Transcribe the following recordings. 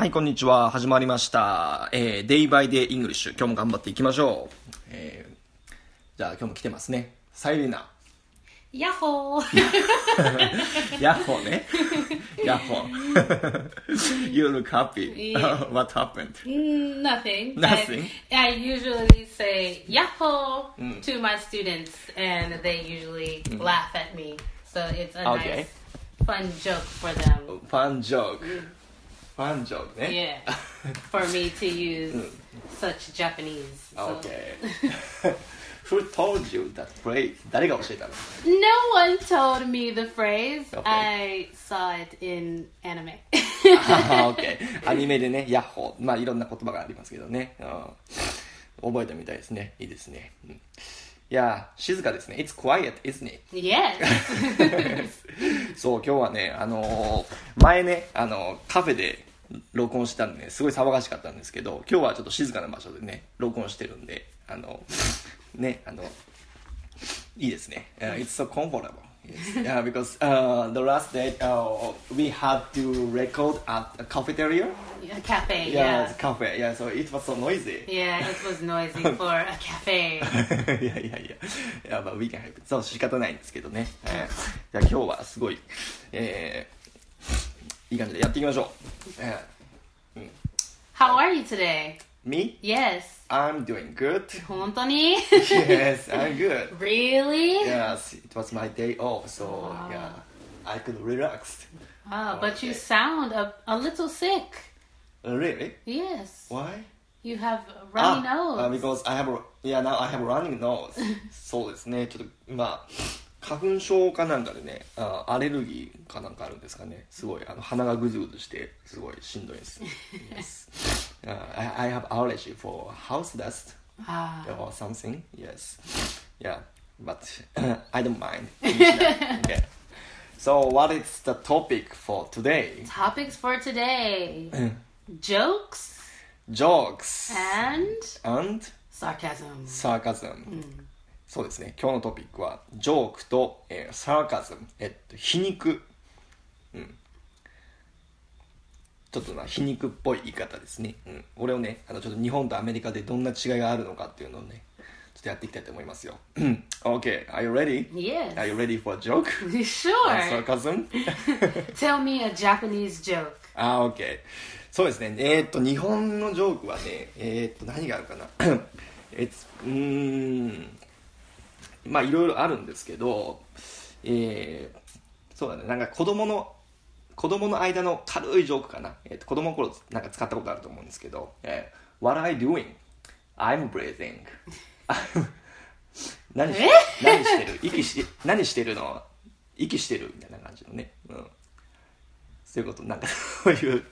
はい、こんにちは。始まりました。えー、デイバイデイイングリッシュ。今日も頑張っていきましょう。えー、じゃあ今日も来てますね。サイリナ。Yahoo! ヤッホーね。ヤッホー。you look happy. Yeah. What happened? Mm, Nothing. Nothing? I, I usually say Yahoo to my students, and they usually laugh at me. So it's a Okay. nice, fun joke for them. ファンジョーク。ファンジョークね。Yeah. for me to use such Japanese. So. Okay. Who told you that phrase? 誰が教えたの No one told me the phrase. Okay. I saw it in anime. あー OK アニメでね、ヤッホー。まあいろんな言葉がありますけどね。うん覚えたみたいですね。いいですね。うんいやー、静かですね。It's quiet, isn't it? yes. そう、今日はね、あのー前ね、あのーカフェで録音したんでね、すごい騒がしかったんですけど、今日はちょっと静かな場所でね、録音してるんで、あの、ね、あの、いいですね。Uh, it's so comfortable. Yes. Yeah, because uh, the last day uh, we had to record at a cafeteria. A cafe. Yeah, Yeah. cafe. Yeah, so it was so noisy. Yeah, it was noisy for a cafe. いやいやいや、いやまあ、we can help it. そう、仕方ないんですけどね。えーじゃあ今日はすごい、えーいい感じでやっていきましょう。え How are you today? ー me? Yes. I'm doing good. 本当に yes, I'm good. Really? Yes, it was my day off, so Wow. yeah, I could relax. Oh, but you Okay. sound a, a little sick. Uh, Really? Yes. Why? You have a runny あ nose. because I have, a- yeah, now I have a running nose. そうですね、ちょっと、まあ、 花粉症かなんかでね、あアレルギーかなんかあるんですかね。すごい、あの、鼻がぐずぐずして、すごいしんどいです。yes. Uh, I, I have allergy for house dust Ah. or something. Yes. Yeah, but I don't mind. okay. So what is the topic for today? Topics for today jokes Jokes and and sarcasm. サーカズム、そうですね。今日のトピックはジョークと、えーサーカズム。えっと皮肉、うん、ちょっとな皮肉っぽい言い方ですね、うん、俺をねあのちょっと日本とアメリカでどんな違いがあるのかっていうのをねちょっとやっていきたいと思いますよ。OK are you ready? Yes. Are you ready for a joke? Sure? sarcasm? Tell me a Japanese joke. あ ー OK そうですね。えーっと日本のジョークはねえーっと何があるかな？えつうーんまあいろいろあるんですけどえーそうだね。なんか子供の子供の間の軽いジョークかな、えーっと子供の頃なんか使ったことあると思うんですけど「えー What are you doing? I'm breathing 」何し何してる？息し何してるの？息してる？みたいな感じのね、うん、そういうこと。なんかそういう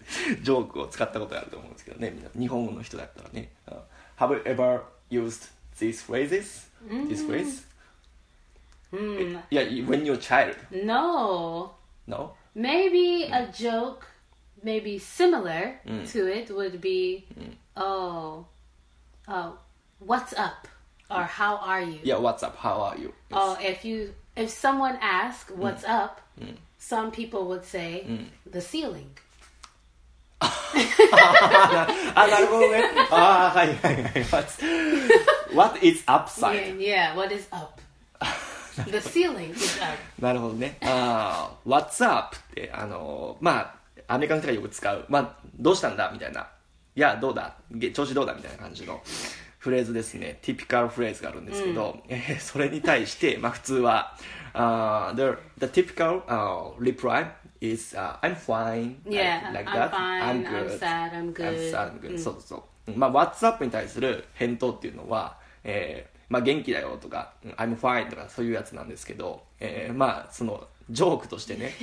ジョークを使ったことあると思うんですけどね。みんな。日本語の人だったらね、うん。Have you ever used these phrases? This phrase? Hmm. Yeah, when you're a child. No. No? Maybe a joke, maybe similar to it, would be, oh, oh, what's up? Or how are you? Yeah, what's up? How are you? Oh, if you if someone asks what's up, some people would say the ceiling. あ、なるほどね。あーはいはいはい。What's, what is Yeah, upside? yeah. What is up? The ceiling is up. なるほどね。あー What's up? って、あのーまあ、アメリカの人がよく使う。まあ、どうしたんだみたいな。いや、どうだ？げ調子どうだみたいな感じのフレーズですね。ティピカルフレーズがあるんですけど、えーそれに対して、まあ普通は、あー the, the typical、uh, reply is、uh, I'm fine. Yeah, like, like I'm that. fine, I'm good. sad, I'm good. I'm sad, I'm good. そうそうそう。まあ、What's up に対する返答っていうのは、えーまあ、元気だよとか、うん I'm fine とかそういうやつなんですけど、えーまあ、その、ジョークとしてね、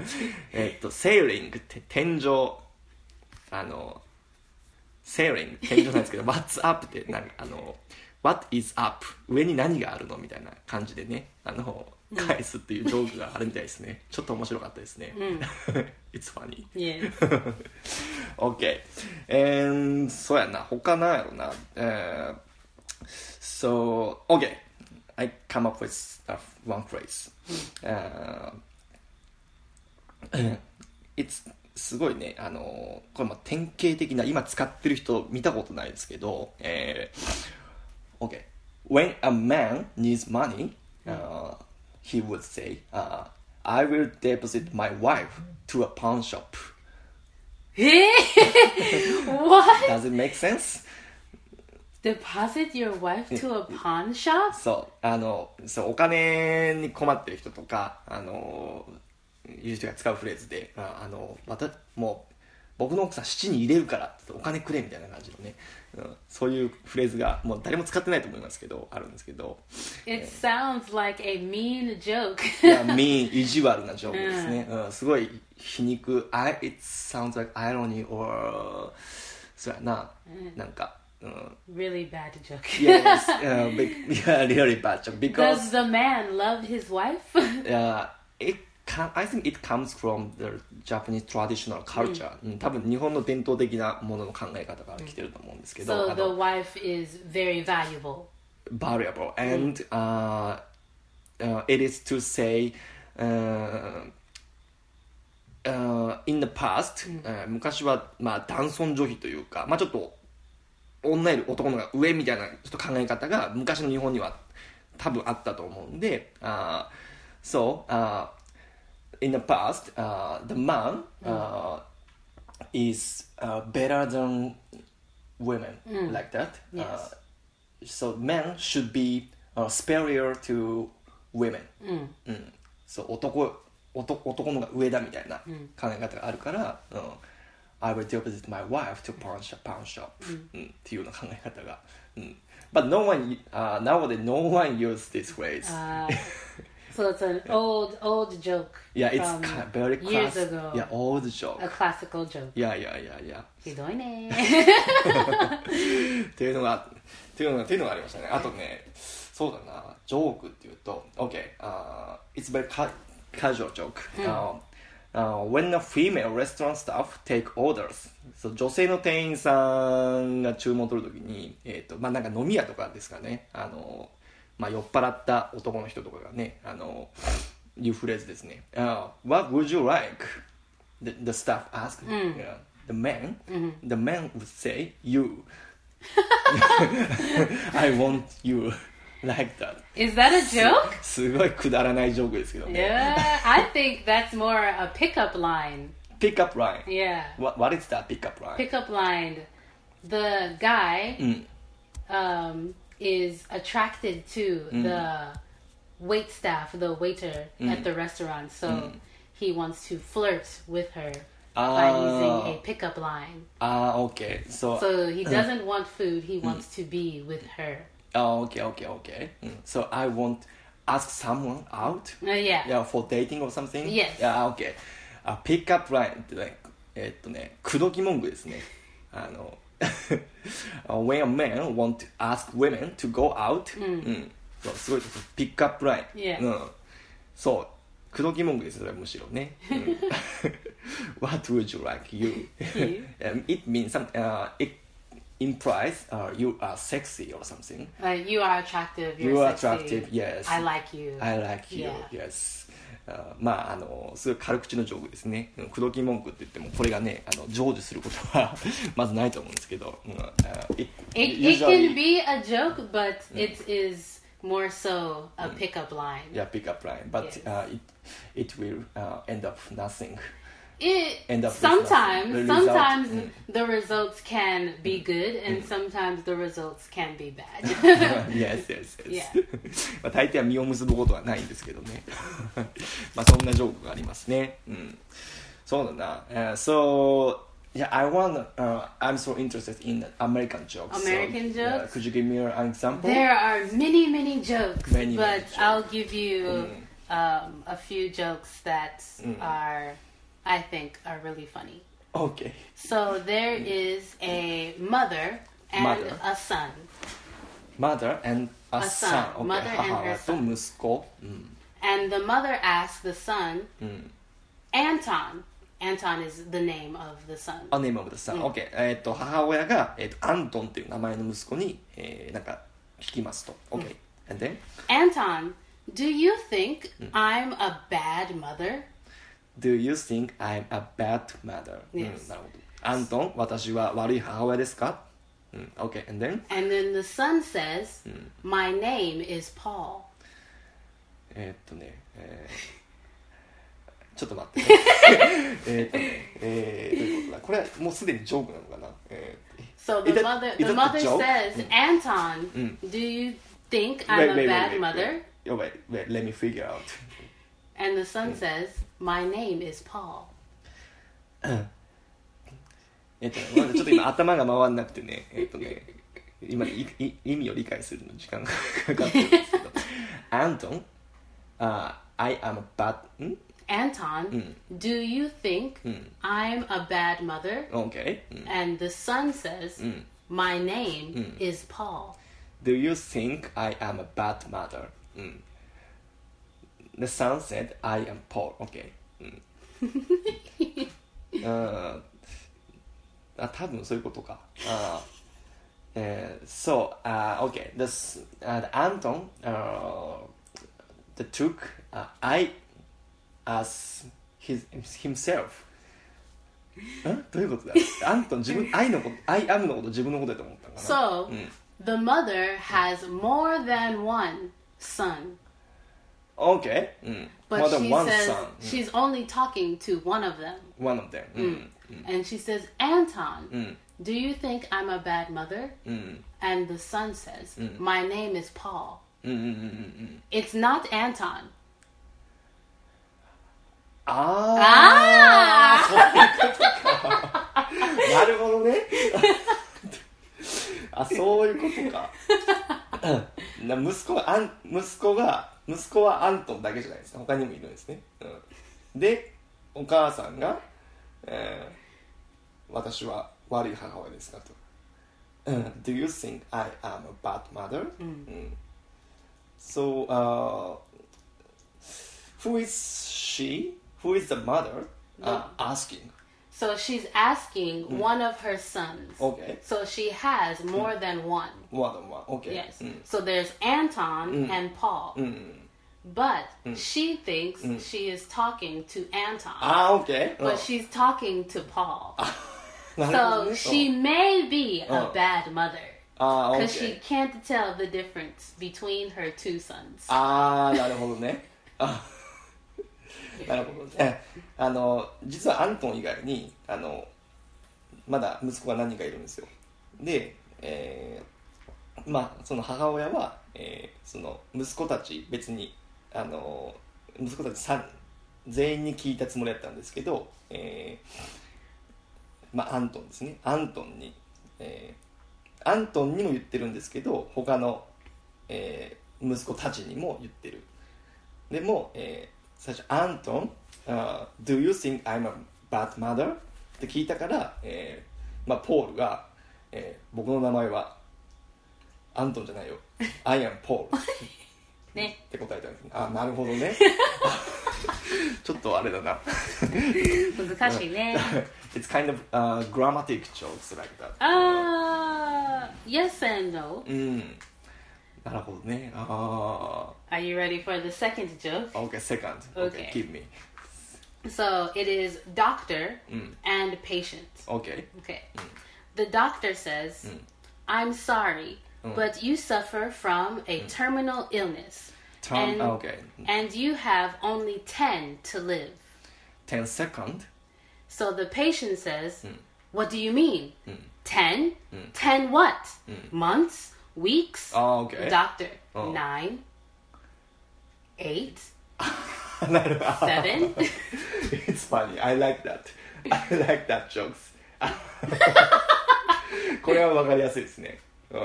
えっと、sailing って天井、あの、sailing 天井なんですけど、What's up ってあの、What is up? 上に何があるのみたいな感じでね、あの、返すっていうジョークがあるみたいですね。ちょっと面白かったですね。It's funny. Yeah. OK。えー、そうやな。他なんやろな。えー、so, OK. I come up with uh, one phrase. Uh, it's すごいね、あのこれまあ典型的な、今使ってる人見たことないですけど、えー、OK。When a man needs money, uh, he would say, uh, I will deposit my wife to a pawn shop. え What? Does it make sense? Deposit your wife to a pawn shop? そう、あの、そう、お金に困ってる人とか、あの、いう人が使うフレーズで、ああの、また、もう、僕の奥さん七に入れるからお金くれみたいな感じのね、うん、そういうフレーズが、もう誰も使ってないと思いますけど、あるんですけど、It sounds like a mean joke. いや、mean、意地悪なジョークですね。うん、すごい皮肉、I, it sounds like irony or, そうやな、なんか、うん、really bad joke. yes, uh, big, yeah, really bad joke because Does the man love his wife? uh, it can, I think it comes from the Japanese traditional culture、うん、多分日本の伝統的なものの考え方から来てると思うんですけど、so あ the の wife is very valuable. variable and、uh, uh, it is to say、uh, uh, in the past、uh, 昔は、まあ、男尊女卑というか、まあ、ちょっと女より男の方が上みたいなちょっと考え方が昔の日本には多分あったと思うんで、uh, so、uh, in the past、uh, the man、uh, is、uh, better than women like that、Yes. uh, so men should be、uh, superior to women、うんそう男男男の方が上だみたいな考え方があるから、うん I will deposit my wife to pawn shop, pawn shop、うんっていうような考え方が、うん、But no one、uh, nowadays no one use this phrase、Uh, so it's an old, old joke yeah it's kind of very years class ago. yeah old joke A classical joke. いやいやいやいやひどいね。っていうのがっていうのがっていうのがありましたねあとねそうだなジョークっていうと OK、uh, it's very ca- casual joke、uh, uh, when a female restaurant staff take orders そう女性の店員さんが注文を取るときに、えーとまあ、なんか飲み屋とかですかねあの、まあ、酔っ払った男の人とかがねあのいうフレーズですね、uh, What would you like? The, the staff asked、yeah, the man、the man would say you I want you like that Is that a joke? すごいくだらないジョークですけどね Yeah, I think that's more a pickup line. Pick up line Yeah. what, what is that pick up line? Pickup line. The guy うん、 um, is attracted to the wait staff, the waiter at the restaurant. So he wants to flirt with her by using a pickup line. ああ OK so, So he doesn't want food, he wants to be with her. あー OK OK OK、うん、so I want ask someone out Uh, yeah. yeah for dating or something Yes. yeah OK あ pick up line ってねえっとね口説き文句ですねあの when a man want to ask women to go out、うんそうすごいピックアップライン、 Yeah. うん、そう口説き文句ですそれはむしろね、うん What would you like you? You. Um, it means some, uh, it implies uh, you are sexy or something Uh, you are attractive. You're You are sexy. attractive, yes. I like you. I like you, Yeah. yes あまああのすごい軽口のジョークですねうん口説き文句って言ってもこれがねあの成就することはまずないと思うんですけど、うん uh, it, It, can be a joke, but it is more so a pickup line. yeah pick up line but Yes. uh, it it will uh, end up nothing It End up with sometimes nothing. The result- sometimes Mm. the results can be good and sometimes the results can be bad. yes yes yes Yeah. まあ大抵は実を結ぶことはないんですけどねまあそんなジョークがありますねうんそうだな、uh, so yeah I want uh, I'm so interested in American jokes American so, yeah, jokes? could you give me an example there are many many jokes, Many, but many jokes. I'll give you um, a few jokes that are I think are really funny. Okay. So there mm. is a mother and mother. a son. Mother and a, a son. son. Okay. Mother and her son. と息子. Mm. And the mother asks the son, mm. Anton. Anton is the name of the son. A name of the son. Mm. Okay. えっと、母親が、えっと、アントンという名前の息子に、えー、なんか聞きますと。Okay. Mm. And then? Anton, do you think mm. I'm a bad mother? Do you think I'm a bad mother? うん Yes. なるほど。アントン、私は悪い母親ですかうん ?OK, and then? And then the son says, My name is Paul. えーっとね、えーちょっと待ってね。えーっとね、えー、どういうことだこれはもうすでにジョークなのかなえー So the that- mother the mother says, Anton, do you think I'm a bad mother? Wait, wait, wait, let me figure out. And the son says, My name is Paul. えっとね、まだちょっと今頭が回んなくてね、えっとね、今いい意味を理解するのに時間がかかってるんですけど、アントン、あ、I am a bad, ん Anton, do you think I'm a bad mother? ?OK、うん And the son says, My name is Paul. Do you think I am a bad mother? うん。 The son said, I am Paul. OK。うん。うんあ、多分そういうことか。あえー、so, uh, OK. The, s- uh, the Anton uh, the took uh, I as his, himself. んどういうことだアントン自分、I のこと、I am のこと自分のことだと思ったのかな So the mother has more than one son. Okay. うん。 But More than she one says son. she's only talking to one of them. One of them. うん。 And she says, Anton, うん。 do you think I'm a bad mother? うん。 And the son says, My name is Paul. うんうんうんうんうん。 It's not Anton. ああそういうことか。なるほどね。あ、そういうことか。な息子はアン息子が 息子はアントンだけじゃないですね他にもいるんですね、うん、でお母さんが、えー私は悪い母親ですかと、うん Do you think I am a bad mother?、うん So、uh, who is she? Who is the mother? Uh, asking So she's asking one of her sons. Okay. So she has more than one. One on one Okay Yes. うん So there's Anton and Paul. うん、 But she thinks she is talking to Anton. ああ OK、うん But she's talking to Paul. なるほど So ね she may be a Oh. bad mother ああ because she OK can't tell the difference between her two sons. ああなるほどねあ なるほどねあの実はアントン以外にあのまだ息子が何人かいるんですよ。で、えーまあその母親は、えーその息子たち別にあの息子たち3全員に聞いたつもりだったんですけど、えーまあアントンですね。アントンに、えーアントンにも言ってるんですけど他の、えー息子たちにも言ってる。でも、え最初アントン、uh, Do you think I'm a bad mother? って聞いたから、えーまあ、ポールが、えー僕の名前はアントンじゃないよ I am Paul ねって答えたんですねあなるほどねちょっとあれだな難しいね。It's kind of、uh, grammatic jokes like that Uh, yes and no. うんなるほどねあ Are you ready for the second joke? あ OK second Okay. OK give me So it is doctor Mm. and patient. OK Okay. The doctor says, I'm sorry, but you suffer from a terminal illness. Term- and, okay. and you have only 10 to live. 10 second So the patient says, What do you mean? 10? 10 what? Months? Weeks? あ OK Doctor, Oh. nine, eight, なるほど seven. It's funny. I like that. I like that jokes. これはわかりやすいですね。うん。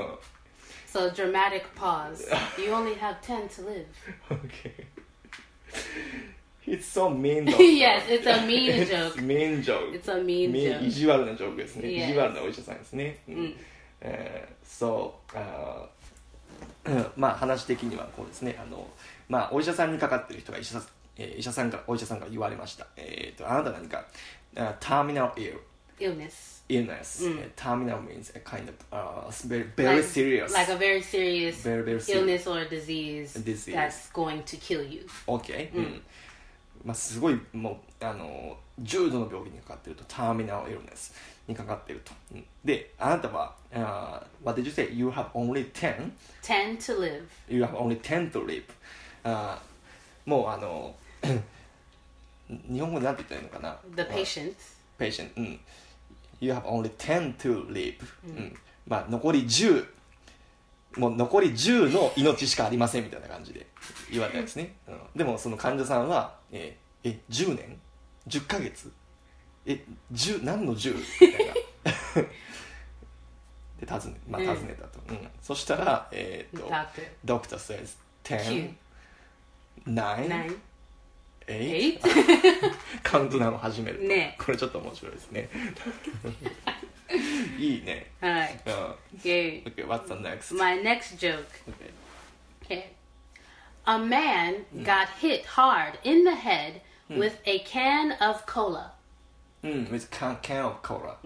so dramatic pause. You only have 10 to live. Okay. It's so mean though. yes, it's a mean It's joke. mean joke. It's a mean み joke. 意地悪なジョークですね。 Yes. 意地悪なお医者さんですね。うん。 えーそう、あーうんまあ話的にはこうですね。あの、まあお医者さんにかかってる人が医者えー医者さんから、お医者さんから言われました。えっ、と、あなた何か、uh, terminal ill. Illness. illness. Uh, terminal means a kind of uh, very, very like, serious. Like a very serious Very, very serious. illness or disease, Disease. that's going to kill you. OK、うんまあ、すごいもうあの重度の病気にかかってるとターミナルイルネスにかかってると、うん。であなたは、uh, What did you say? You have only 10? 10 to live. You have only 10 to live、あーもうあの 日本語でなんて言ったらいいのかな？The patient. patient うん。You have only 10 to live、うん。まあ残り10もう残り10の命しかありませんみたいな感じで言われたんですね、うん、でもその患者さんはえーえ10年？10ヶ月？え10何の10みたいなで尋ね,、まあ、尋ねたと、うんそしたらえーっと Doctor. Doctor says 10 9 9 9 8 8カウントダウンを始めると、ねこれちょっと面白いですねいいね Alright. うん Okay. Okay, what's the next? My next joke. Okay. Okay. A man got hit hard in the head with a can of cola. うん、with can, can of cola.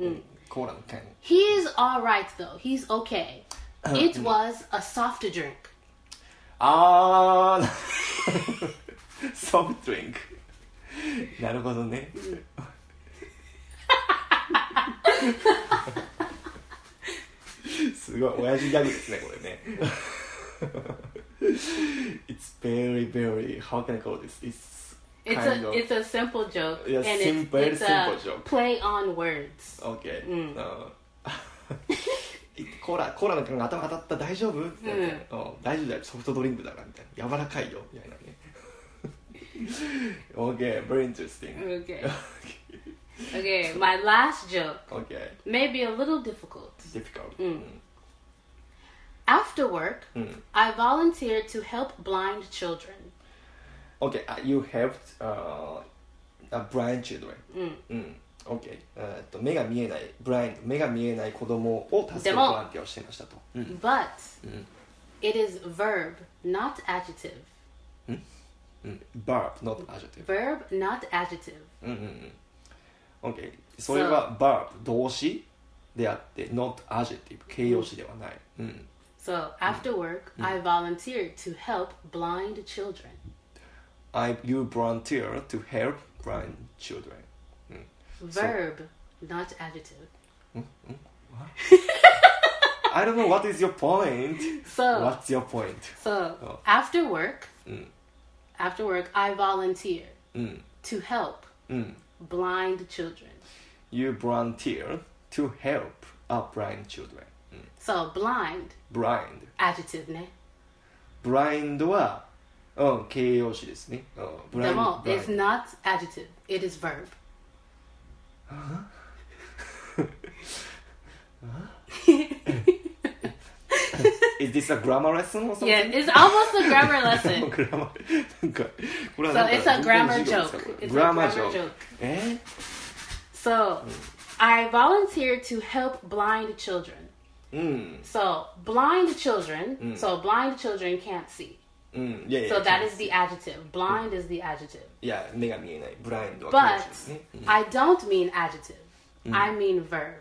コーラの can. He's alright though. He's okay. It was a soft drink. あー、ソフトドリンク。なるほどね。すごい、親父ギャグですね、これね。It's very, very, how can I call this? It's it's a of, it's a simple joke. Yeah, and uh, simple, it's, it's simple a joke. Play on words. Okay. Mm. うん。コーラコーラの缶が頭当たった大丈夫みたいな、うん、大丈夫だよソフトドリンクだからみたいな柔らかいよみたいなね okay very interesting. Okay. Okay my last joke. Okay. Maybe a little difficult. Difficult、うん、after mm. I volunteered to help blind children OK、uh, you helped、uh, a blind children うんうん OK えーっと目が見えないブラインド目が見えない子供を助けるでもボランティアをしていましたと、うん But うん it is verb, not adjective. うん、verb not adjective Verb, not adjective. うんうんうん OK それは verb 動詞であって not adjective 形容詞ではない、うん、 So after work, I volunteered to help blind children. I you volunteer to help blind children. Mm. Verb, so, not adjective. Mm, mm, I don't know what is your point. So what's your point? So oh. after work, mm. after work, I volunteer mm. to help mm. blind children. You volunteer to help a blind children. So blind. Blind. Adjective blind what うん、形容詞ですね、うん、で blind, も、it's blind not adjective. It is verb. Is this a grammar lesson or something? Yeah, it's almost a grammar lesson. グラマなんかこれは So なんか it's a どこの grammar 授業ですか joke. これ It's a グラマー grammar ジョーク joke. え So I volunteered to help blind children. うん、 So blind children. Mm. So blind children can't see. うん、いやいや So that is the adjective. Blind is the adjective. いや目が見えないブラインドは But 形容詞ですね I don't mean adjective. I mean verb.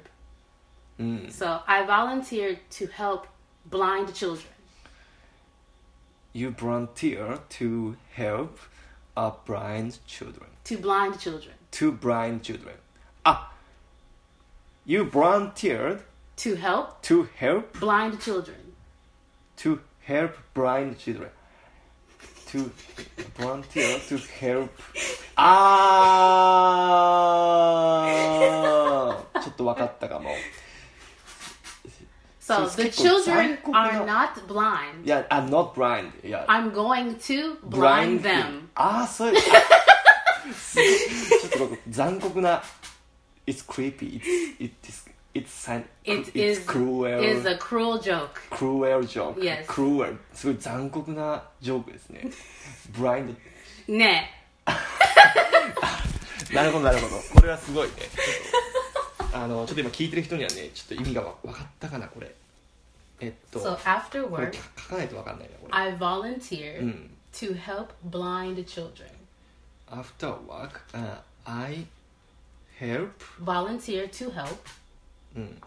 うん、うん So I volunteered to help blind children. You volunteer to help a blind children To blind children. to blind children あ You volunteered To help to help blind children. to help blind children to volunteer to help あーちょっと分かったかも So the children are not blind. いや、I'm not blind いや I'm going to blind them. ああそういうちょっと残酷な It's creepy It's it's it's It is cruel is a cruel joke. cruel joke Yes. cruel すごい残酷なジョークですね blind Ne. なるほどなるほどこれはすごいねあのちょっと今聞いてる人にはねちょっと意味がわ分かったかなこれえっと So after work, 書かないと分かんないなこれ I volunteered うん to help blind children. After work、uh, I help Volunteer to help うん。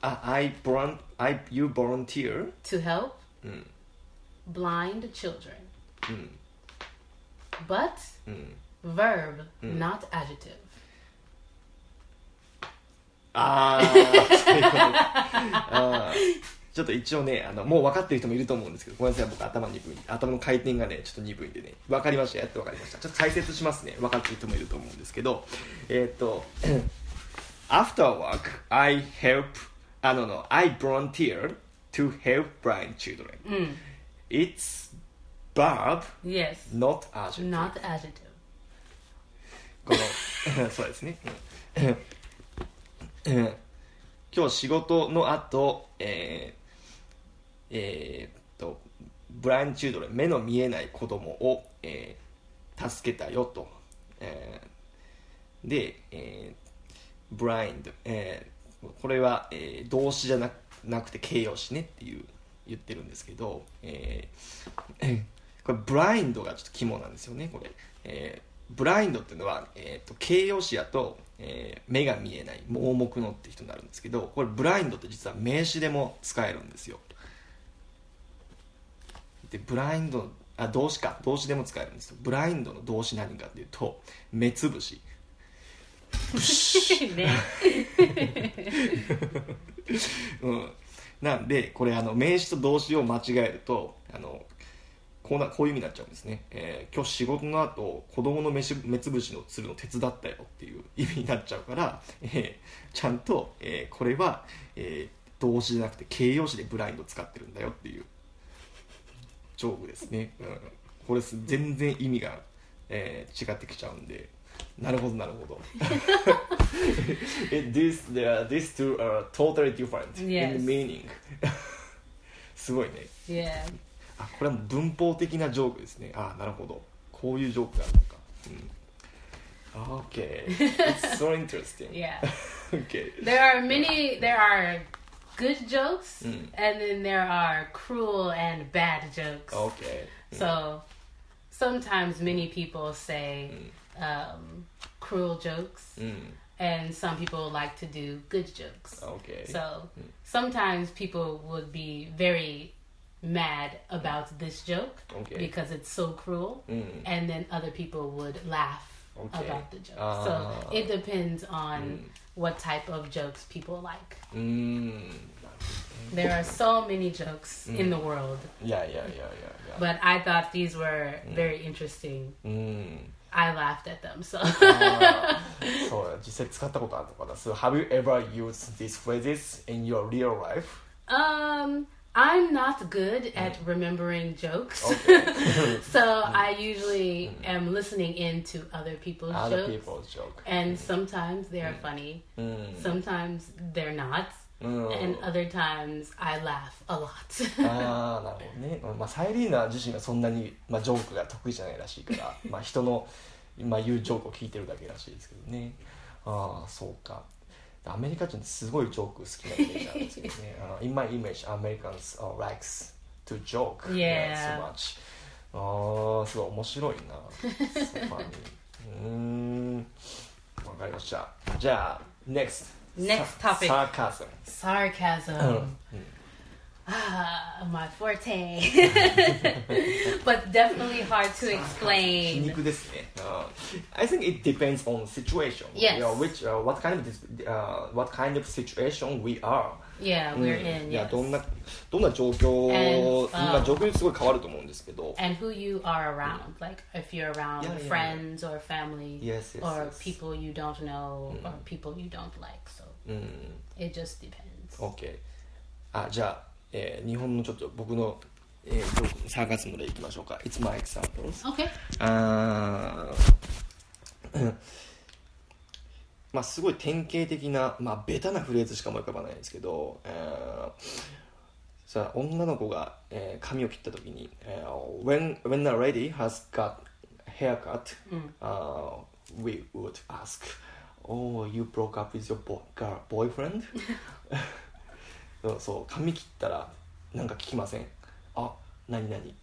あ I, volun- I you volunteer? To help うん blind children. うん But うん verb not adjective. ういうことあーちょっと一応ねあのもう分かってる人もいると思うんですけどごめんなさい僕頭鈍い頭の回転がねちょっと鈍いんでね。分かりました。やっと分かりました。ちょっと解説しますね。分かってる人もいると思うんですけど。えーっと After work I help あのの I volunteer to help blind children、It's verb yes not adjective not adjective このそうですね、うんうん今日仕事の後えー、えーっとブラインドチュードレン目の見えない子供を、えー助けたよと、えーで、えーブラインド、えーこれは、えー動詞じゃななくて形容詞ねっていう言ってるんですけど、えー これブラインドがちょっと肝なんですよねこれ、えーブラインドっていうのは、えー、と形容詞やと、えー目が見えない盲目のって人になるんですけどこれブラインドって実は名詞でも使えるんですよ。でブラインドあ動詞か。動詞でも使えるんですよ。ブラインドの動詞何かっていうと目つぶし。うん、なんでこれあの名詞と動詞を間違えるとあのこうなこういう意味になっちゃうんですね、えー今日仕事の後子供の目目つぶしのするの手伝ったよっていう意味になっちゃうから、えーちゃんと、えーこれは、えー動詞じゃなくて形容詞でブラインド使ってるんだよっていうジョークですね、うん、これす全然意味が、えー違ってきちゃうんで。なるほどなるほど It- this, the- these two are totally different in meaning すごいね yeah あこれは文法的なジョークですねあなるほどこういうジョークがあるのか、うん、OK It's so interesting yeah OK there are many there are good jokes Mm. and then there are cruel and bad jokes OK so sometimes many people say um, cruel jokes. Mm. And some people like to do good jokes. Okay. So mm. sometimes people would be very mad about mm. this joke okay. because it's so cruel, mm. and then other people would laugh Okay. about the joke. Uh, so ah. it depends on mm. what type of jokes people like. Mm. There are so many jokes mm. in the world. Yeah, yeah, yeah, yeah, yeah, But I thought these were mm. very interesting. うん I laughed at them. So あーそう実際使ったことあるのかな So have you ever used these phrases in your real life? um I'm not good at remembering jokes. Okay. So I usually am listening into other people's Other jokes. people's joke And sometimes they are funny. うん Sometimes they're not. うん。And other times I laugh a lot. ああなるほどね、まあ、サイリーナ自身がそんなに、まあ、ジョークが得意じゃないらしいから まあ人の、まあ、言うジョークを聞いてるだけらしいですけどね。ああそうか。アメリカ人ってすごいジョーク好きなイメージあるんですけどね。あの In my image Americans uh, likes to joke Yeah. so much. ああすごい面白いな。so funny うーん。わかりました。じゃあ NEXT Next topic. Sarcasm. Sarcasm. Oh, ah, hmm. my forte. but definitely hard to explain. Uh, I think it depends on situation. Yes. You know, which uh, what kind of uh, what kind of situation we are. Yeah, we're うん in. いや Yes. どんなどんな状況 And, まあ um, 状況にすごい変わると思うんですけど。and who you are around. Like if you're around Yeah, yeah, friends or family Yes, yes, or yes. people you don't know or people you don't like. So うん。it just depends. OK。あじゃあ、えー日本のちょっと僕の、えー、サーカスムでいきましょうか。It's my examples. Okay. あーまあすごい典型的な、まあ、ベタなフレーズしか思い浮かばないんですけど、えーさあ女の子が、えー髪を切った時に、えー when, when a lady has got haircut、uh, we would ask Oh, you broke up with your boy, girl, boyfriend? そうそう髪切ったらなんか聞きませんあ何何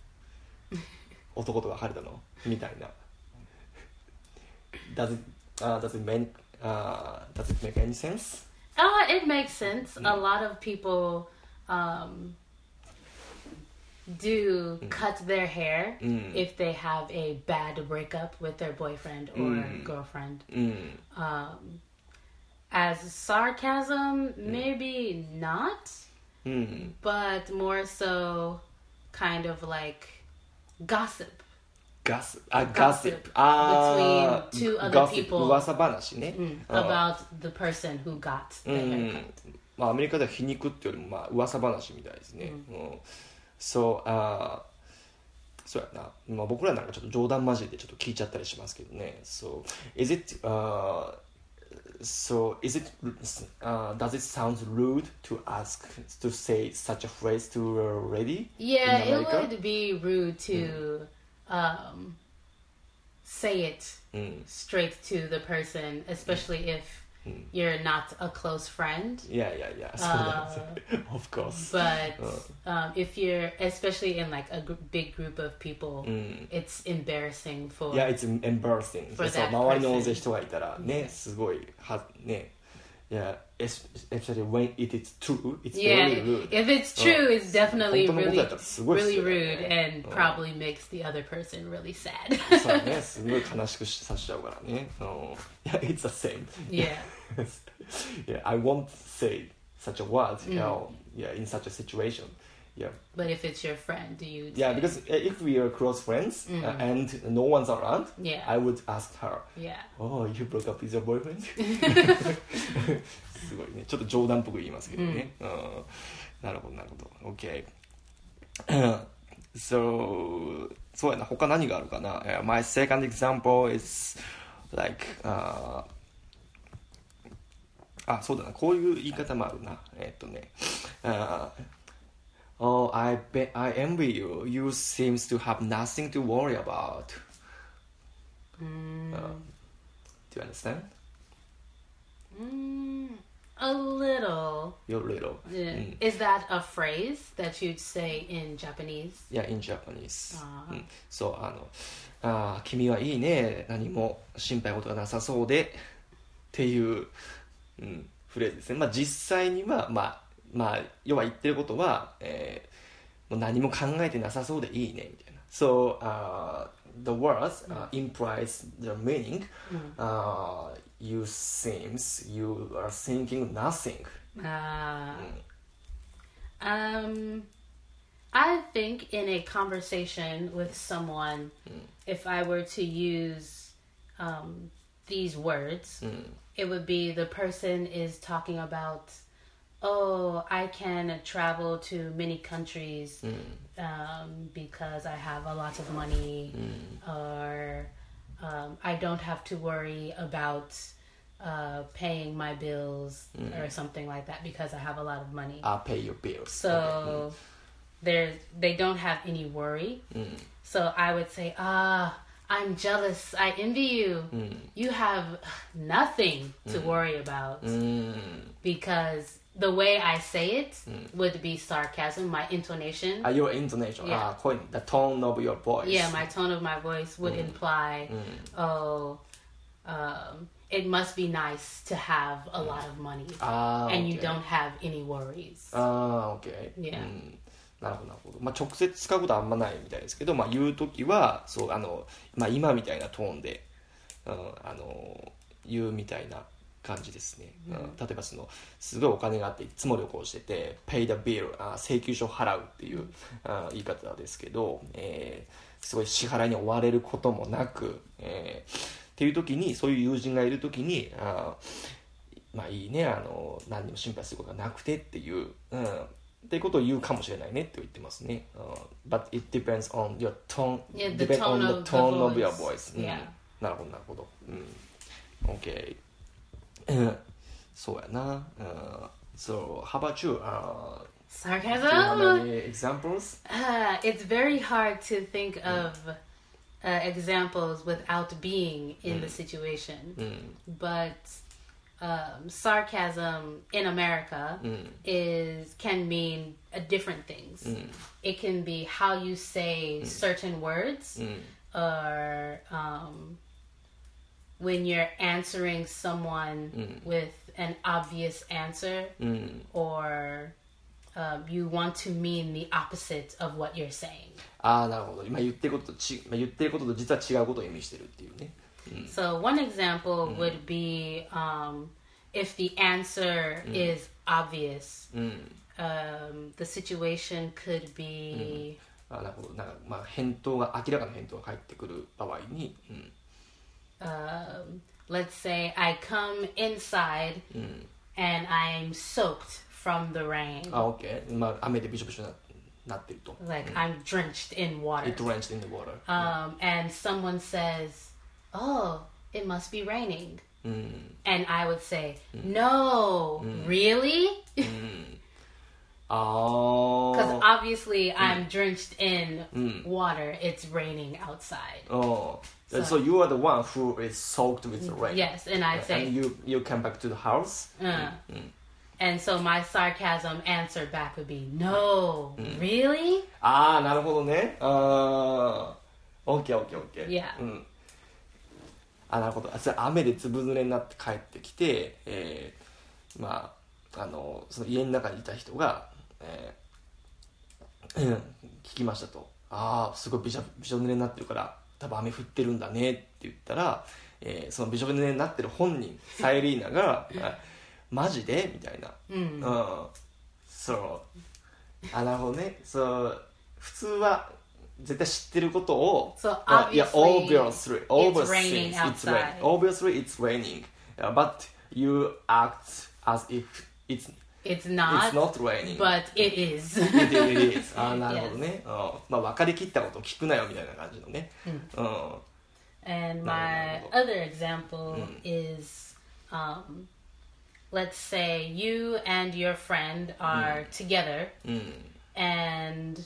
男と別れたのみたいな does it, uh, does it make, Uh, does it make any sense? Uh, it makes sense. Mm. A lot of people um, do mm. cut their hair mm. if they have a bad breakup with their boyfriend or mm. girlfriend. Mm. Um, as sarcasm, mm. maybe not, but more so kind of like gossip. ガスあガシップあ between two ー other people 噂話ね、あー about the person who got the う haircut. んまあ、アメリカでは皮肉っていうよりもまあ噂話みたいですね、うんそうあーそうやな、まあ、僕らなんかちょっと冗談交じりでちょっと聞いちゃったりしますけどね So is it、uh, so is it uh, does it sound rude to ask to say such a phrase to a lady Yeah, it would be rude to um, say it うん straight to the person, especially if you're not a close friend. いやいやいやそうなんですよ Of course But um, if you're, especially in like a gr- big group of people, うん it's embarrassing for. いや、it's embarrassing. For そう that 周りの大 person. 勢人がいたらね、すごい、は、ね。 いや、es- especially when it is true, it's Yeah, very rude. if it's true, Oh. it's definitely 本当のこと really, だったらすごいっす really よね rude and うん probably makes the other person really sad. そうね、すごい悲しくさせちゃうからね。うんいや、it's the same. yeah. yeah, I won't say such a word, you know, yeah, in such a situation. Yeah, But if it's your friend, do you? yeah, because uh, if we are close friends uh, and no one's around, Yeah. I would ask her, yeah. Oh, you broke up with your boyfriend? すごいね。ちょっと冗談っぽく言いますけどね。うん、なるほど、なるほど。OK。so, そうやな。他何があるかな、uh, ?My second example is like, uh, あ、そうだな。こういう言い方もあるな。えっとね。Uh, Oh, I be- I envy you. You seems to have nothing to worry about. Mm. Um, do you understand? Mm, a little. You're little. Yeah. Mm. Is that a phrase that you'd say in Japanese? Yeah, in Japanese. Ah. Mm. Uh-huh. うん、そうあのあ君はいいね何も心配事がなさそうでっていう、うん、フレーズですね。まあ実際にはまあまあ、要は言ってることは、えーもう何も考えてなさそうでいいね、みたいな。So, uh, the words uh, implies the meaning. Uh, you seems you are thinking nothing. Uh, um, I think in a conversation with someone, if I were to use um, these words, it would be the person is talking about, oh, I can travel to many countries um, because I have a lot of money, or um, I don't have to worry about uh, paying my bills or something like that because I have a lot of money. I'll pay your bills. So there's they don't have any worry. So I would say, ah, I'm jealous. I envy you. You have nothing to worry about うん。because the way I say it would be sarcasm. My intonation, Uh, your intonation, Yeah. uh, point, the tone of your voice. yeah, my tone of my voice would imply, oh, um, it must be nice to have a lot of money あー and you okay. don't have any worries. ああ、OK。 Yeah. うんなるほど、なるほど。まあ、直接使うことはあんまないみたいですけど、まあ、言うときは、そう、あの、まあ、今みたいなトーンで、うん、あの、言うみたいな 感じですね。うん、例えば、その、すごいお金があって、いつも旅行してて、pay the bill、あ請求書を払うっていう、あ言い方ですけど、えーすごい支払いに追われることもなく、えーっていう時に、そういう友人がいる時に、あまあいいねあの何にも心配することがなくてっていう、うん、っていうことを言うかもしれないねって言ってますね。うん But it depends on your tone, Yeah, the depend on of the tone of your voice. うん.なるほどなるほど。うん。OK。うんそうやな。うん So, how about you? Uh, do you have Sarcasm. any examples? Uh, it's very hard to think of uh, examples without being in the situation. But um, sarcasm in America is can mean uh, different things. It can be how you say certain words, or um, when you're answering someone with an obvious answer, or um, you want to mean the opposite of what you're saying. ああなるほど今言ってることとち、まあ、言ってることと実は違うことを意味してるっていうね So one example would be um, if the answer is obvious. Um, the situation could be あなるほどなんか、まあ、返答が明らかな返答が返ってくる場合に、うん um, let's say I come inside and I'm soaked from the rain. あ OK、まあ、雨でびしょびしょにななってると Like I'm drenched in water. It drenched in the water、 Um, and someone says, Oh, it must be raining. うん、 And I would say, No, really? あ Because あ obviously I'm drenched in water. It's raining outside. お so, you are the one who is soaked with the rain Yes, and I'd say, and you you come back to the house uh, and so my sarcasm answer back would be, No, really? ああなるほどねああ OKOKOK Yeah. うんあなるほどあそれ雨で粒濡れになって帰ってきて、えー、まああのその家の中にいた人が、えーうん聞きましたと。ああすごいびしょびしょ濡れになってるから多分雨降ってるんだねって言ったら、えーそのびしょ濡れになってる本人サイリーナが「あマジで?」みたいな。うん、そう。あなるほどね。そう。普通は絶対知ってることを So あいや obviously obviously it's obviously raining it's rain outside. obviously it's raining Uh, but you act as if it's It's not, it's not raining but it is. it, it is あーなるほどね、うんまあ分かりきったことを聞くなよみたいな感じのねうん、 And No, my no, no. other example is um, let's say you and your friend are together and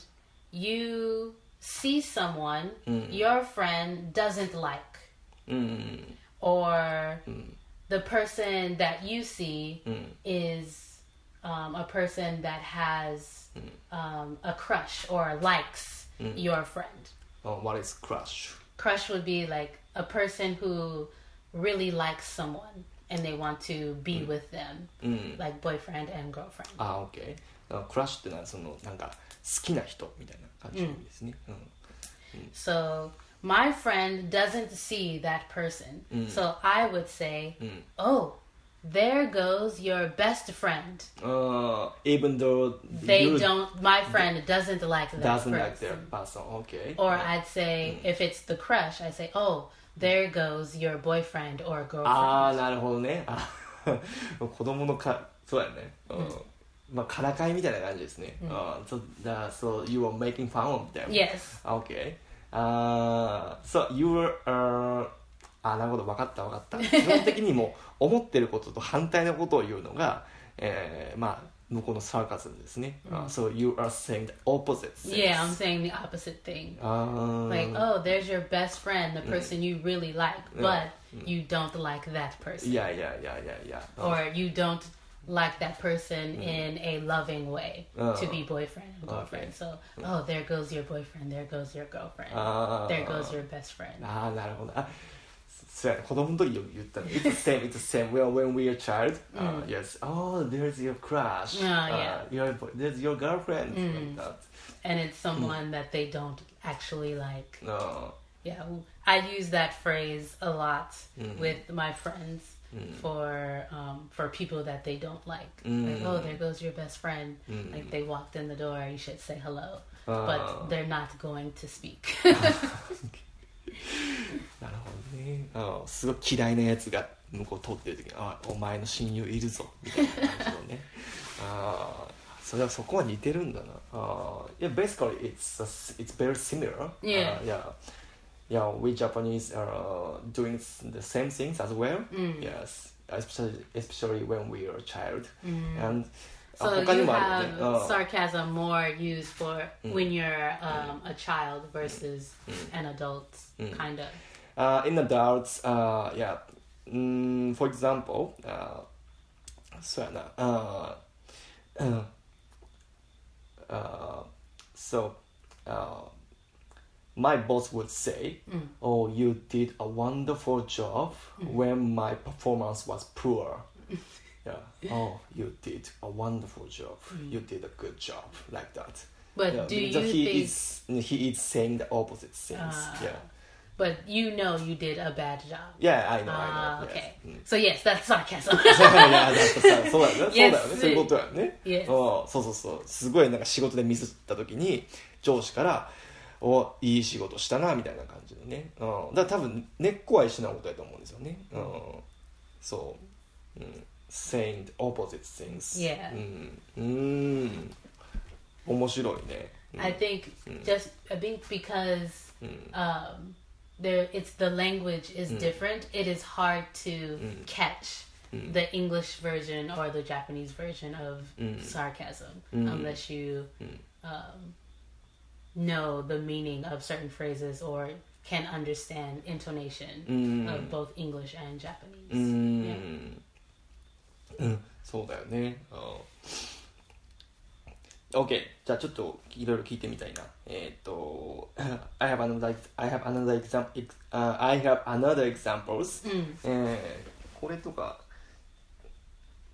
you see someone your friend doesn't like. Or the person that you see is um, a person that has um, a crush or likes your friend Oh, what is crush crush would be like a person who really likes someone and they want to be with them like boyfriend and girlfriend あー OK あクラッシュってのはそのなんか好きな人みたいな感じの意味ですね、うん so my friend doesn't see that person so i would say oh there goes your best friend. Uh, even though they don't, my friend doesn't like that doesn't person. like their person. Okay. Or yeah. I'd say mm. if it's the crush, I say, oh, there goes your boyfriend or girlfriend. Ah, ああ、なるほどね。子供のか、そうやね。うん。Mm. まあ、からかいみたいな感じですね。うん。Uh, so, so you were making fun of them. Yes. Okay. Uh, so you were, uh, あなるほど分かった分かった基本的にもう思ってることと反対のことを言うのが、えー、まあ向こうのサーカズムですね、あ so you are saying the opposite things Yeah, I'm saying the opposite thing. あー Like, oh, there's your best friend, the person you really like, but you don't like that い person. やいやいやいやいや Or you don't like that person in a loving way Oh. to be boyfriend and girlfriend. Okay. So, oh, there goes your boyfriend, there goes your girlfriend, there goes your best friend. ああなるほど あそうやね子供の時よく言ったの It's the same it's the same well when we are child、uh, yes oh there's your crush Ah, uh, your, there's your girlfriend like that And it's someone that they don't actually like. あ Yeah, I use that phrase a lot with my friends for um, for people that they don't like. Like, oh, there goes your best friend. Like they walked in the door, you should say hello, but they're not going to speak. なるほどねあすごい嫌いなやつが向こう通ってる時に「あお前の親友いるぞ」みたいな感じのねあーそれはそこは似てるんだなあー yeah basically it's a, it's very similar Yeah. Uh, yeah yeah we Japanese are doing the same things as well yes especially especially when we are a child and So you have sarcasm more used for when you're um, a child versus an adult, kind of. Uh, in adults, uh, yeah. Mm, for example, uh, so, uh, uh, uh, so uh, my boss would say, mm. "Oh, you did a wonderful job mm. when my performance was poor." yeah. oh you did a wonderful job you did a good job like that But yeah, do you he think? is he is saying the opposite things Ah. yeah But you know you did a bad job. yeah I know Ah, I know okay. yes. うん So yes, that's sarcasm. いやだってさそうだよね.そうだよねそういうことだよね、Yes. うんそうそうそうすごいなんか仕事でミスった時に上司から「おいい仕事したな」みたいな感じでね、うん、だから多分根っこは一緒なことだと思うんですよね、うん、そう、うん、saying the opposite things Yeah. うんうん面白いね、うん I think just I think because um, there it's the language is different. It is hard to catch the English version or the Japanese version of sarcasm unless you um, know the meaning of certain phrases or can understand intonation of both English and Japanese. う Yeah. ん、うん、そうだよね。OK じゃあちょっといろいろ聞いてみたいな。えーっと I have another I have another example、uh, I have another examples、えーこれとか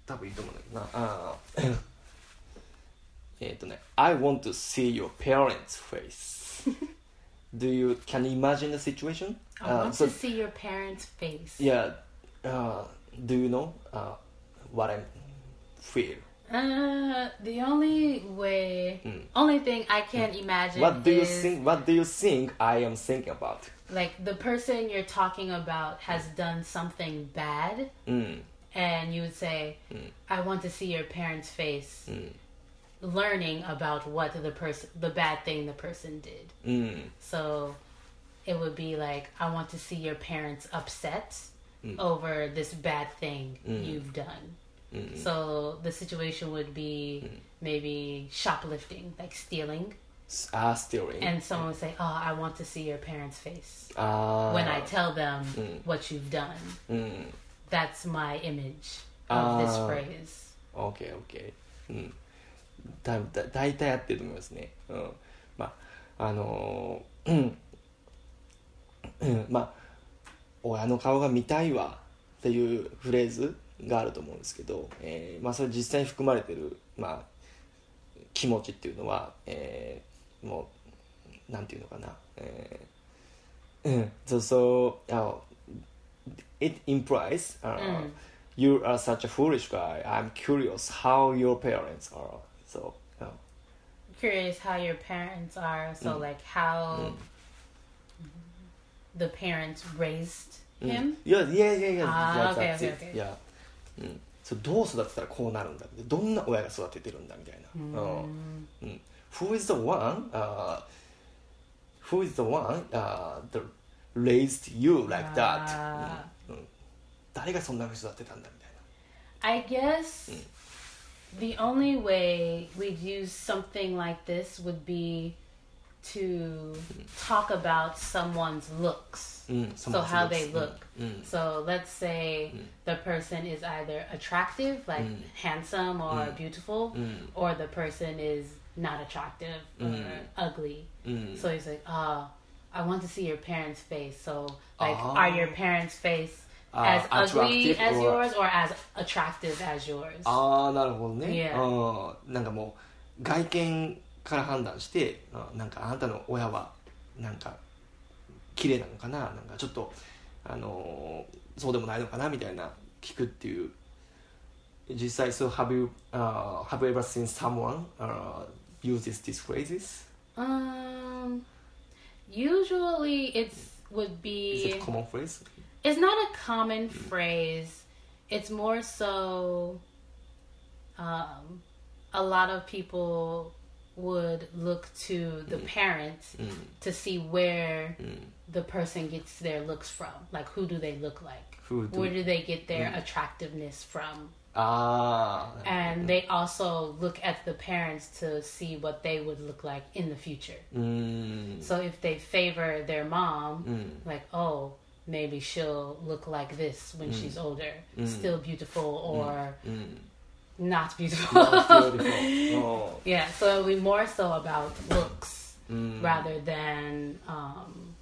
多分いいと思うんだけどな。あーえーっとね I want to see your parents' face Do you can you imagine the situation? I Uh, want so- to see your parents' face. Yeah. Uh, do you know uh, what I feel? Uh, the only way, mm. only thing I hmm. can mm. imagine. What do you think? What do you think I am thinking about? Like the person you're talking about has hmm. done something bad, mm. and you would say, hmm. "I want to see your parents' face." Learning about what the person, the bad thing the person did. So, it would be like, "I want to see your parents upset over this bad thing you've done." So the situation would be maybe shoplifting, like stealing. Ah, stealing. And someone would say, Oh, I want to see your parents' face ah. when I tell them what you've done. うん。 That's my image of this Ah. phrase. OK, OK. うん。だ、だ、大体合ってると思いますね。うん。まあ、あのーうん。うん。まあ、親の顔が見たいわっていうフレーズ があると思うんですけど、えーまあ、それ実際に含まれてる、まあ、気持ちっていうのは、えーもう、なんていうのかな。えーうん。そうそう、あ it implies、uh, you are such a foolish guy. I'm curious how your parents are. So, uh, Curious how your parents are. So, like, how the parents raised him. yeah, yeah, yeah, yeah. Ah, yeah okay, okay, okay. Yeah. うん。そうどう育てたらこうなるんだってどんな親が育ててるんだみたいな。うん。うん。Who is the one? Uh, who is the one? Uh, that raised you like that? あうんうん誰がそんなふうに育てたんだみたいな。 I guess the only way we'd use something like this would be to talk about someone's looks. うん。 So how they look. うん。 So let's say the person is either attractive, like handsome or beautiful, or the person is not attractive or ugly. うん。 So he's like, oh, I want to see your parents' face. So, like, Ah. are your parents' face Ah, as ugly attractive as or- yours or as attractive as yours? ああなるほどね、 Yeah. うんなんかもう外見 から判断してあなんかあなたの親はなんか綺麗なのかななんかちょっとあのーそうでもないのかなみたいな聞くっていう実際 so have you、uh, have you ever seen someone、uh, uses these phrases Um, usually it's would is be it a common phrase it's not a common phrase. It's more so um, a lot of people would look to the mm. mm. to see where mm. the person gets their looks from. Like, who do they look like? Do where do they get their mm. attractiveness from? Ah. And mm. they also look at the parents to see what they would look like in the future. Mm. So if they favor their mom, like, oh, maybe she'll look like this when she's older, still beautiful or not beautiful. Not beautiful. Oh. Yeah, so it'll be more so about looks mm. rather than, um,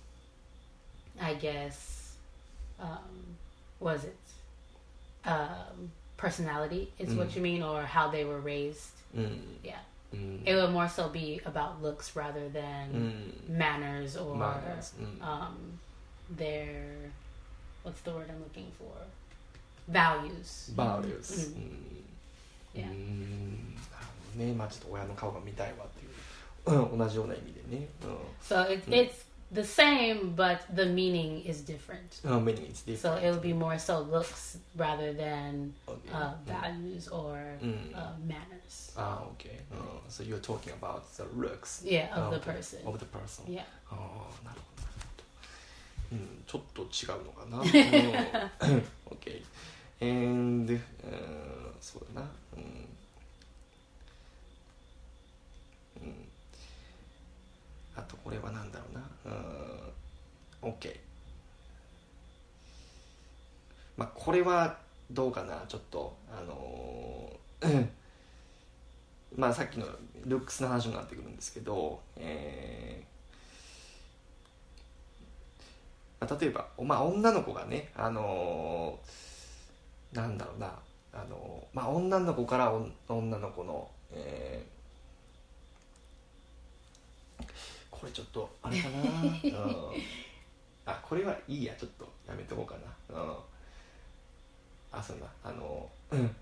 I guess, um, was it um, personality? Is mm. what you mean, or how they were raised? Mm. Yeah. Mm. It would more so be about looks rather than mm. manners or manners. Mm. Um, their what's the word I'm looking for? Values. Values. ううんん Yeah. うんなるほどねまあちょっと親の顔が見たいわっていううん同じような意味でね So it, it's the same, but the meaning is different. うんうん meaning is So different it would be more so looks rather than Okay. uh, Mm. values or Mm. uh, manners. ああ OK、うん、so you're talking about the looks Yeah, of the Okay. person. of the person Yeah. ああなるほどなるほどうんちょっと違うのかなうん OK and うんそうだな。うん。うん。あとこれはなんだろうな。うん。OK まあこれはどうかなちょっと。あのー まあさっきのルックスの話になってくるんですけど、えーまあ、例えば、まあ、女の子がね、あのーなんだろうな、あのーまあ、女の子から女の子の、えーこれちょっとあれかな、うん、あこれはいいや。ちょっとやめとこうかな、うん、あそうだ。あのうん。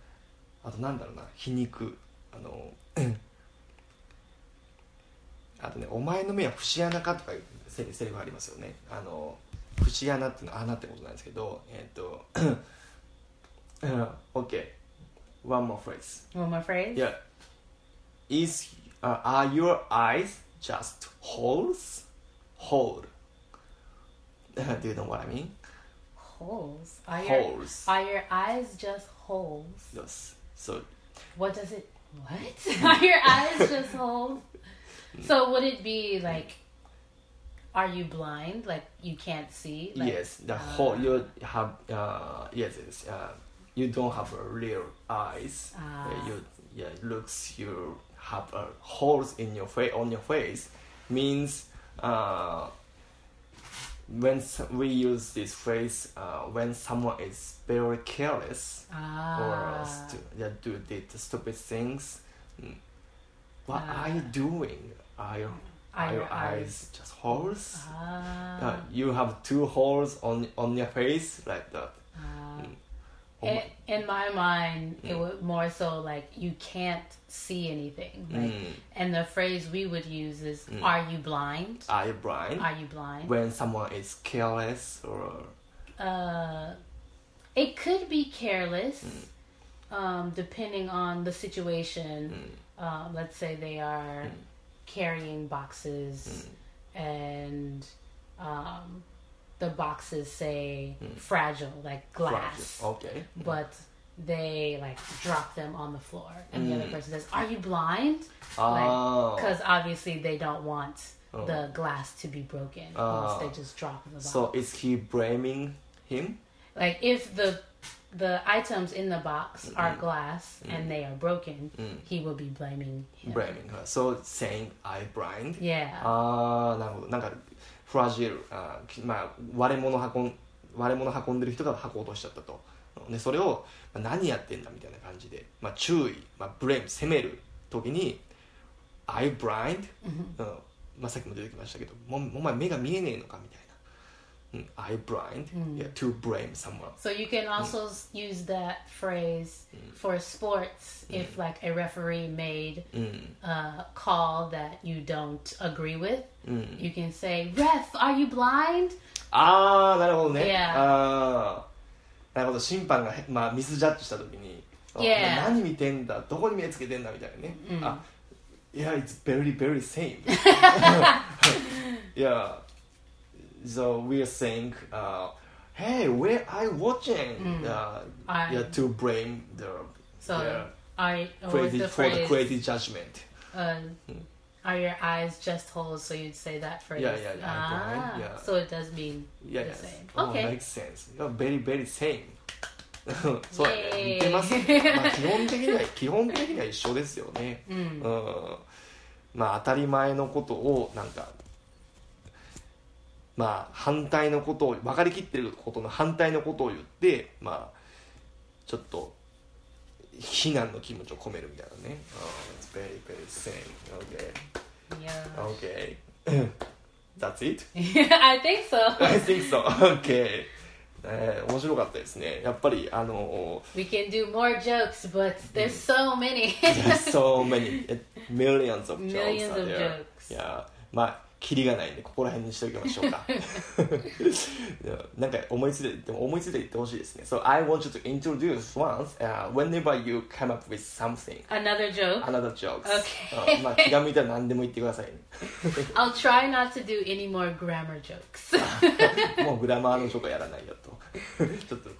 あとなんだろうな。皮肉。あのうん。あとね「お前の目は節穴か?」とかいうセリセリフありますよね。あの節穴っていうのは穴ってことなんですけどえっ、とうん OK one more phrase One more phrase. yeah is、uh, are your eyes just holes hole do you know what I mean Holes. Are your holes are your eyes just holes? yes so What does it? What? are your eyes just holes? So would it be like? Are you blind? Like you can't see? Like, yes the whole you have uh yes yes uh you don't have a real eyes Ah. You yeah looks you have a holes in your face on your face means uh when we use this phrase uh, when someone is very careless or Ah. stu- yeah, do did stupid things mm, what Ah. are you doing are your, are your eyes just holes Ah. uh, you have two holes on on your face like that. In, my- in my mind, it Mm. would more so like you can't see anything. Like, Mm. and the phrase we would use is, Mm. "Are you blind? Are you blind? Are you blind?" when someone is careless or Uh, it could be careless, Mm. um, depending on the situation. Mm. Um, let's say they are Mm. carrying boxes, and um, the boxes say Mm. fragile, like glass. Okay. but they like drop them on the floor and the other Mm. person says are you blind Oh. because obviously they don't want Oh. the glass to be broken Oh. once they just drop the box so is he blaming him? like if the the items in the box are Mm. glass and they are broken Mm. he will be blaming him Blaming her. So saying I blind. yeah ああなるほどなんか フラジルあまあ割れ物運ん割れ物運んでる人が運こうとしちゃったと。でそれを、まあ、何やってんだみたいな感じで、まあ、注意、まあ、ブレイム責める時に「I blind?、うん。まあ、さっきも出てきましたけどもお前目が見えねえのかみたいな「うん、I blind?、yeah, to blame someone So you can also s use that phrase for sports if like a referee made うん」 a call that you don't agree with. うん、 You can say, "Ref, are you blind?" ああなるほどね、 Yeah. ああなるほど審判が、まあ、ミスジャッジした時に、あ Yeah. 何見てんだどこに目つけてんだみたいなね、うんあ Yeah it's very very same Yeah so we're saying uh, Hey where are you watching、uh, I- yeah, to blame the So yeah, are or was crazy the for the phrase crazy judgment uh, are your eyes just holes? So you'd say that phrase. Yeah, yeah, yeah, Ah, blind, yeah. So it does mean Yeah, the yes. same. Oh, Okay. makes sense. Yeah, very, very same. そうやね。 Yay. 似てます。まあ、基本的には、基本的には一緒ですよね。Mm. うん。まあ、当たり前のことを、なんか、 まあ、反対のことを、分かりきってることの反対のことを言って、まあ、ちょっと、非難の気持ちを込めるみたいなね、oh, it's very very same okay Yeah. okay that's it I think so. I think so okay えー面白かったですねやっぱりあの We can do more jokes, but there's so many. There's so many millions of jokes Millions of jokes. いやまあキリがないんでここら辺にしておきましょうかなんか思いついてでも思いついて言ってほしいですね So I want you to introduce once、uh, whenever you come up with something Another joke. another jokes、Okay. うんまあ気が向いたら何でも言ってくださいね I'll try not to do any more grammar jokes. もうグラマーのジョークはやらないよとちょっと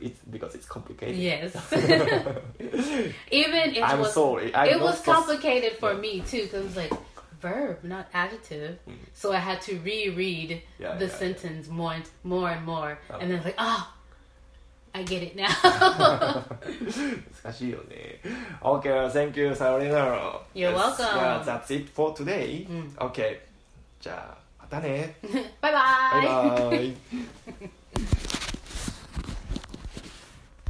It's because it's complicated yes. Even it I'm was sorry I'm it was complicated for me too because like verb, not adjective. So I had to reread Yeah, the yeah, yeah. sentence more and more and more, Oh. and then like, oh, I get it now. 難しいよね OK thank you さようなら You're welcome. Yeah, that's it for today、OK じゃあまたね bye バイ bye. バイ